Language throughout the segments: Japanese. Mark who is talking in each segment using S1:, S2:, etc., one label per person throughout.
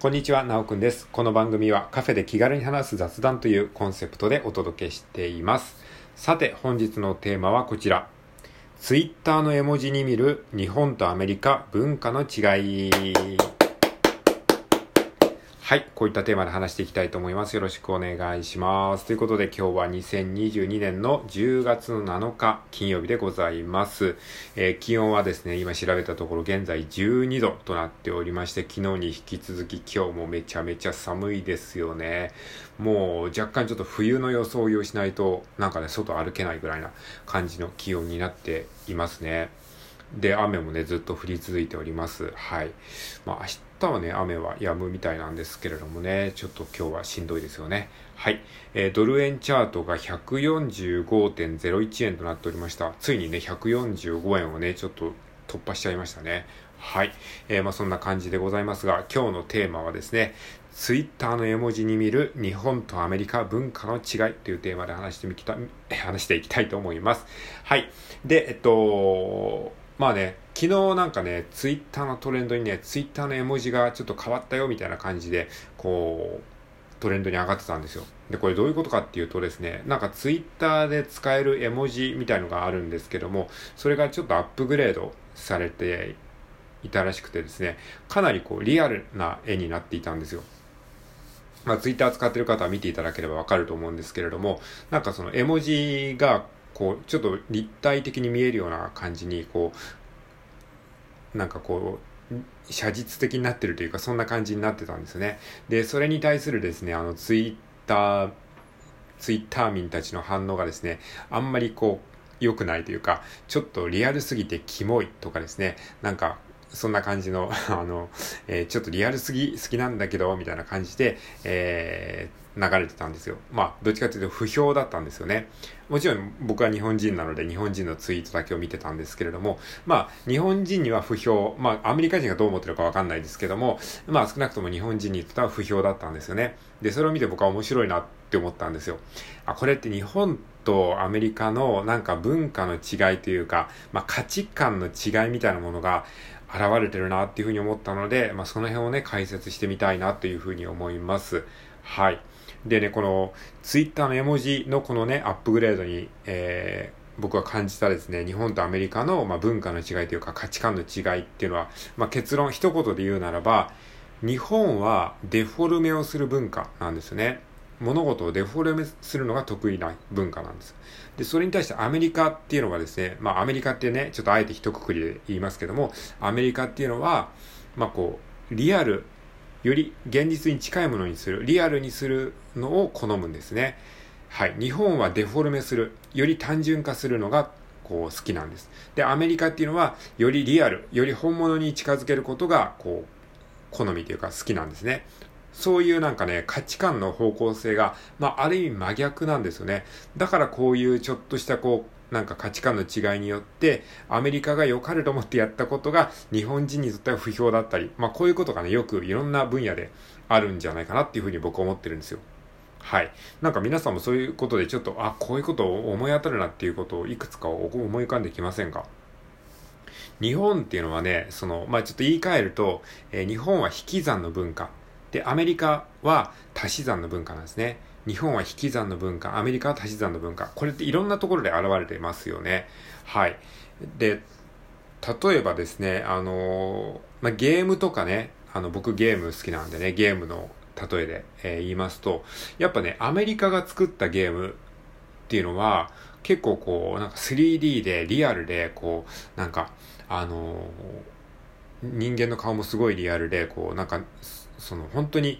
S1: こんにちは、なおくんです。この番組はカフェで気軽に話す雑談というコンセプトでお届けしています。さて、本日のテーマはこちら。Twitter の絵文字に見る日本とアメリカ文化の違い。はい。こういったテーマで話していきたいと思います。よろしくお願いします。ということで今日は2022年の10月の7日金曜日でございます。えー、気温はですね、今調べたところ現在12度となっておりまして、昨日に引き続き今日もめちゃめちゃ寒いですよね。もう若干ちょっと冬の装いをしないとなんかね、外歩けないぐらいな感じの気温になっていますね。で、雨もね、ずっと降り続いております。はい。まあ、明日はね、雨は止むみたいなんですけれどもね、ちょっと今日はしんどいですよね。はい。えー、ドル円チャートが145.01円となっておりました。ついにね、145円をね、ちょっと突破しちゃいましたね。はい。えー、まあそんな感じでございますが、今日のテーマはですね、ツイッターの絵文字に見る日本とアメリカ文化の違いというテーマで話してみきた、話していきたいと思います。はい。で、えっと、まあね、昨日なんかね、ツイッターのトレンドにね、ツイッターの絵文字がちょっと変わったよみたいな感じで、こう、トレンドに上がってたんですよ。で、これどういうことかっていうとですね、なんかツイッターで使える絵文字みたいのがあるんですけども、それがちょっとアップグレードされていたらしくてですね、かなりこうリアルな絵になっていたんですよ。まあ、ツイッター使ってる方は見ていただければわかると思うんですけれども、なんかその絵文字がこう、ちょっと立体的に見えるような感じに、こう、なんかこう、写実的になってるというか、そんな感じになってたんですね。で、それに対するですね、あの、ツイッター、ツイッター民たちの反応がですね、あんまりこう、良くないというか、ちょっとリアルすぎてキモいとかですね、なんか、そんな感じの、あの、えー、ちょっとリアルすぎ、好きなんだけど、みたいな感じで、えー、流れてたんですよ。まあ、どっちかというと不評だったんですよね。もちろん僕は日本人なので日本人のツイートだけを見てたんですけれども、まあ、日本人には不評、まあ、アメリカ人がどう思ってるかわかんないですけども、まあ、少なくとも日本人にとっては不評だったんですよね。で、それを見て僕は面白いなって思ったんですよ。あ、これって日本とアメリカのなんか文化の違いというか、まあ、価値観の違いみたいなものが現れてるなっていうふうに思ったので、まあ、その辺をね、解説してみたいなというふうに思います。はい。でね、このツイッターの絵文字のこのね、アップグレードに、えー、僕は感じたですね、日本とアメリカの、まあ、文化の違いというか価値観の違いっていうのは、まあ、結論一言で言うならば、日本はデフォルメをする文化なんですね。物事をデフォルメするのが得意な文化なんです。で、それに対してアメリカっていうのはですね、まあアメリカってね、ちょっとあえて一括りで言いますけども、アメリカっていうのは、まあこう、リアルより現実に近いものにする、リアルにするのを好むんですね。はい。日本はデフォルメする、より単純化するのがこう好きなんです。で、アメリカっていうのは、よりリアル、より本物に近づけることが、こう、好みというか好きなんですね。そういうなんかね、価値観の方向性が、まあ、ある意味真逆なんですよね。だからこういうちょっとしたこう、なんか価値観の違いによって、アメリカが良かれと思ってやったことが日本人にとっては不評だったり、まあこういうことがね、よくいろんな分野であるんじゃないかなっていうふうに僕は思ってるんですよ。はい。なんか皆さんもそういうことでちょっと、あ、こういうことを思い当たるなっていうことをいくつか思い浮かんできませんか？日本っていうのはね、その、まあちょっと言い換えると、えー、日本は引き算の文化。で、アメリカは足し算の文化なんですね。日本は引き算の文化、アメリカは足し算の文化。これっていろんなところで現れてますよね。はい。で、例えばですね、あのまあ、ゲームとかね、あの、僕ゲーム好きなんでね、ゲームの例えで、えー、言いますと、やっぱね、アメリカが作ったゲームっていうのは、結構こう、なんか 3D で、リアルで、こう、なんか、あのー、人間の顔もすごいリアルで、こう、なんか、その、本当に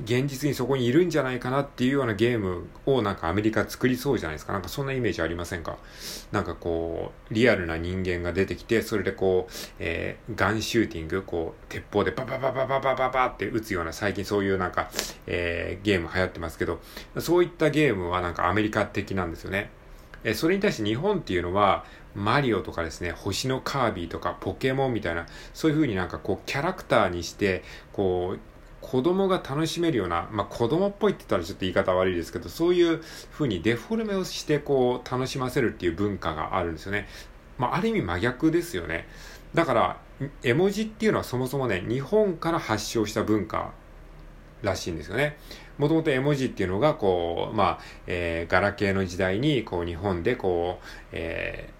S1: 現実にそこにいるんじゃないかなっていうようなゲームをなんかアメリカ作りそうじゃないですか。なんかそんなイメージありませんか？なんかこう、リアルな人間が出てきて、それでこう、えー、ガンシューティング、こう、鉄砲でババババババババって撃つような、最近そういうなんか、えー、ゲーム流行ってますけど、そういったゲームはなんかアメリカ的なんですよね。え、それに対して日本っていうのは、マリオとかですね、星のカービィとかポケモンみたいな、そういう風になんかこうキャラクターにして、こう、子供が楽しめるような、まあ、子供っぽいって言ったらちょっと言い方悪いですけど、そういう風にデフォルメをしてこう楽しませるっていう文化があるんですよね。まあ、ある意味真逆ですよね。だから、絵文字っていうのはそもそもね、日本から発祥した文化らしいんですよね。もともと絵文字っていうのが、こう、まあ、えー、ガラケーの時代に、こう、日本で、こう、えー、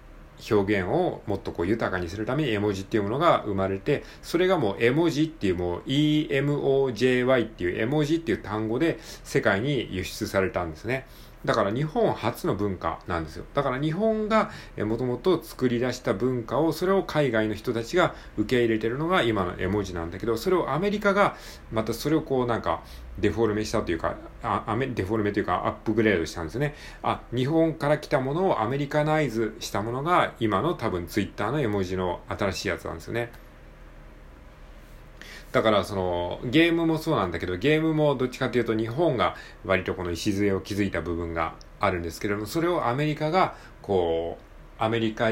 S1: 表現をもっとこう豊かにするために絵文字っていうものが生まれて、それがもう絵文字っていうもう EMOJY っていう絵文字っていう単語で世界に輸出されたんですね。だから日本初の文化なんですよ。だから日本がもともと作り出した文化を、それを海外の人たちが受け入れてるのが今の絵文字なんだけど、それをアメリカが、またそれをこうなんか、デフォルメしたというか、あアメデフォルメというかアップグレードしたんですね。あ、日本から来たものをアメリカナイズしたものが今の多分ツイッターの絵文字の新しいやつなんですよね。だからそのゲームもそうなんだけどゲームもどっちかというと日本が割とこの礎を築いた部分があるんですけれどもそれをアメリカがこうアメリカ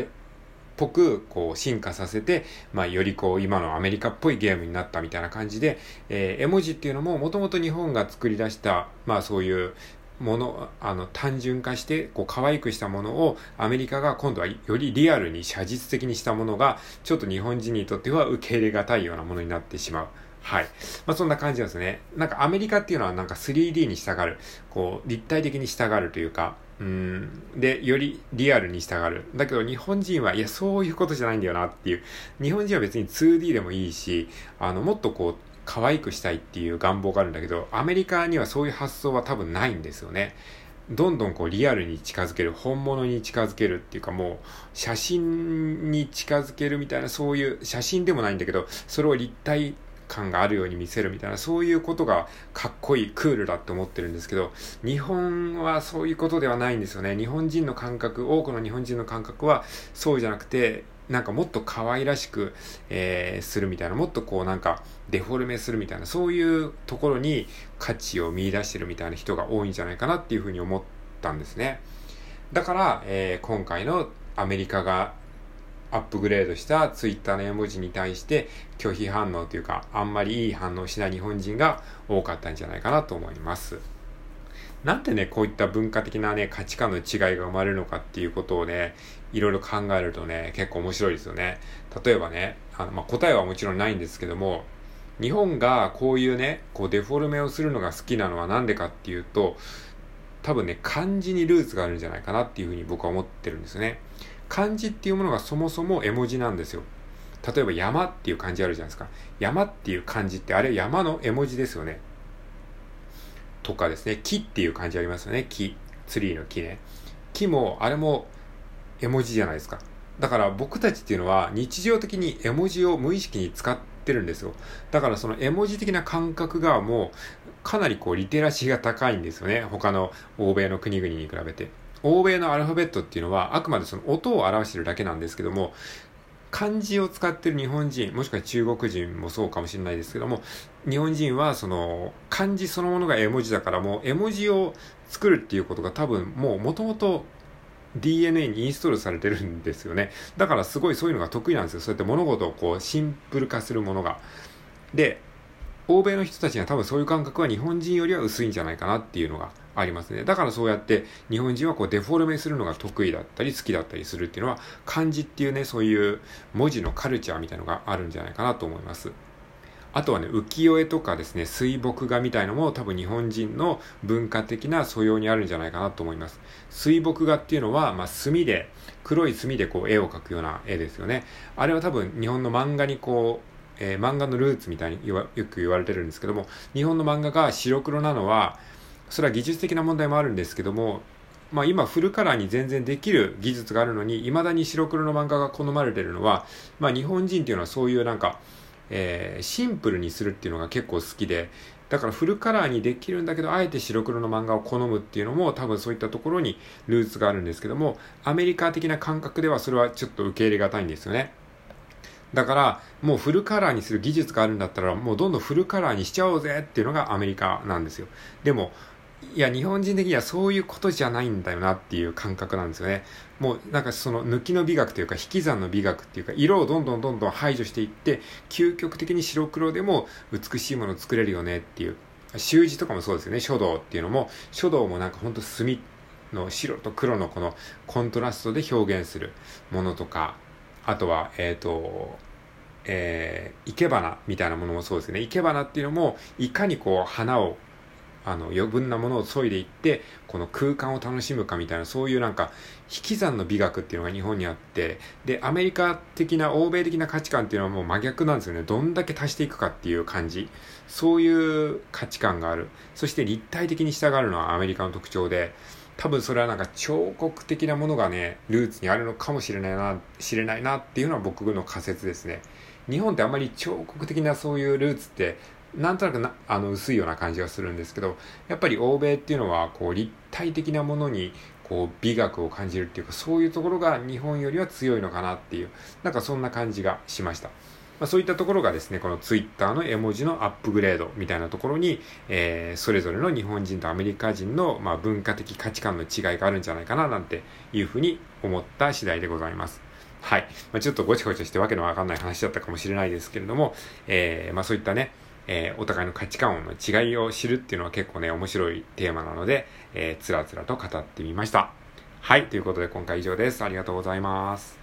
S1: ぽくこう進化させて、まあ、よりこう今のアメリカっぽいゲームになったみたいな感じで、えー、絵文字っていうのももともと日本が作り出したまあそういうもの、あの、単純化して、こう、可愛くしたものを、アメリカが今度はよりリアルに写実的にしたものが、ちょっと日本人にとっては受け入れがたいようなものになってしまう。はい。まあ、そんな感じですね。なんかアメリカっていうのはなんか 3D に従う、こう、立体的に従うというか、うん。で、よりリアルに従う。だけど日本人は、いや、そういうことじゃないんだよなっていう。日本人は別に 2D でもいいし、あの、もっとこう、可愛くしたいっていう願望があるんだけど、アメリカにはそういう発想は多分ないんですよね。どんどんこうリアルに近づける、本物に近づけるっていうかもう写真に近づけるみたいなそういう写真でもないんだけど、それを立体感があるように見せるみたいなそういうことがかっこいい、クールだって思ってるんですけど、日本はそういうことではないんですよね。日本人の感覚、多くの日本人の感覚はそうじゃなくて、なんかもっと可愛らしく、えー、するみたいな、もっとこうなんかデフォルメするみたいな、そういうところに価値を見出してるみたいな人が多いんじゃないかなっていうふうに思ったんですね。だから、えー、今回のアメリカがアップグレードしたツイッターの絵文字に対して拒否反応というか、あんまりいい反応しない日本人が多かったんじゃないかなと思います。なんでね、こういった文化的なね、価値観の違いが生まれるのかっていうことをね、いろいろ考えるとね、結構面白いですよね。例えばね、あの、まあ、答えはもちろんないんですけども、日本がこういうね、こうデフォルメをするのが好きなのはなんでかっていうと、多分ね、漢字にルーツがあるんじゃないかなっていうふうに僕は思ってるんですね。漢字っていうものがそもそも絵文字なんですよ。例えば山っていう漢字あるじゃないですか。山っていう漢字ってあれ山の絵文字ですよね。とかですね、木っていう感じありますよね。木。ツリーの木ね。木も、あれも絵文字じゃないですか。だから僕たちっていうのは日常的に絵文字を無意識に使ってるんですよ。だからその絵文字的な感覚がもうかなりこうリテラシーが高いんですよね。他の欧米の国々に比べて。欧米のアルファベットっていうのはあくまでその音を表してるだけなんですけども、漢字を使ってる日本人、もしくは中国人もそうかもしれないですけども、日本人はその漢字そのものが絵文字だからもう絵文字を作るっていうことが多分もう元々 DNA にインストールされてるんですよね。だからすごいそういうのが得意なんですよ。そうやって物事をこうシンプル化するものが。で、欧米の人たちには多分そういう感覚は日本人よりは薄いんじゃないかなっていうのがありますね。だからそうやって日本人はこうデフォルメするのが得意だったり好きだったりするっていうのは漢字っていうね、そういう文字のカルチャーみたいのがあるんじゃないかなと思います。あとはね、浮世絵とかですね、水墨画みたいのも多分日本人の文化的な素養にあるんじゃないかなと思います。水墨画っていうのは、まあ、墨で、黒い墨でこう絵を描くような絵ですよね。あれは多分日本の漫画にこう、えー、漫画のルーツみたいによく言われてるんですけども、日本の漫画が白黒なのは、それは技術的な問題もあるんですけども、まあ今フルカラーに全然できる技術があるのに、未だに白黒の漫画が好まれてるのは、まあ日本人っていうのはそういうなんか、えー、シンプルにするっていうのが結構好きで、だからフルカラーにできるんだけど、あえて白黒の漫画を好むっていうのも多分そういったところにルーツがあるんですけども、アメリカ的な感覚ではそれはちょっと受け入れがたいんですよね。だから、もうフルカラーにする技術があるんだったら、もうどんどんフルカラーにしちゃおうぜっていうのがアメリカなんですよ。でも、いや、日本人的にはそういうことじゃないんだよなっていう感覚なんですよね。もうなんかその抜きの美学というか引き算の美学っていうか色をどんどんどんどん排除していって究極的に白黒でも美しいものを作れるよねっていう習字とかもそうですよね書道っていうのも書道もなんかほんと墨の白と黒のこのコントラストで表現するものとかあとはえっ、ー、とえー、生け花みたいなものもそうですね。生け花っていうのも、いかにこう、花をあの余分なものを削いでいってこの空間を楽しむかみたいなそういうなんか引き算の美学っていうのが日本にあってでアメリカ的な欧米的な価値観っていうのはもう真逆なんですよね。どんだけ足していくかっていう感じ。そういう価値観がある。そして立体的に従うのはアメリカの特徴で多分それはなんか彫刻的なものがねルーツにあるのかもしれないな知れないなっていうのは僕の仮説ですね。日本ってあんまり彫刻的なそういうルーツってなんとなくなあの薄いような感じがするんですけどやっぱり欧米っていうのはこう立体的なものにこう美学を感じるっていうかそういうところが日本よりは強いのかなっていうなんかそんな感じがしました。まあ、そういったところがですね、このツイッターの絵文字のアップグレードみたいなところに、えー、それぞれの日本人とアメリカ人の、まあ、文化的価値観の違いがあるんじゃないかななんていうふうに思った次第でございます。はい。まあ、ちょっとごちゃごちゃしてわけのわかんない話だったかもしれないですけれども、えー、まあそういったね、えー、お互いの価値観の違いを知るっていうのは結構ね、面白いテーマなので、えー、つらつらと語ってみました。はい、ということで今回以上です。ありがとうございます。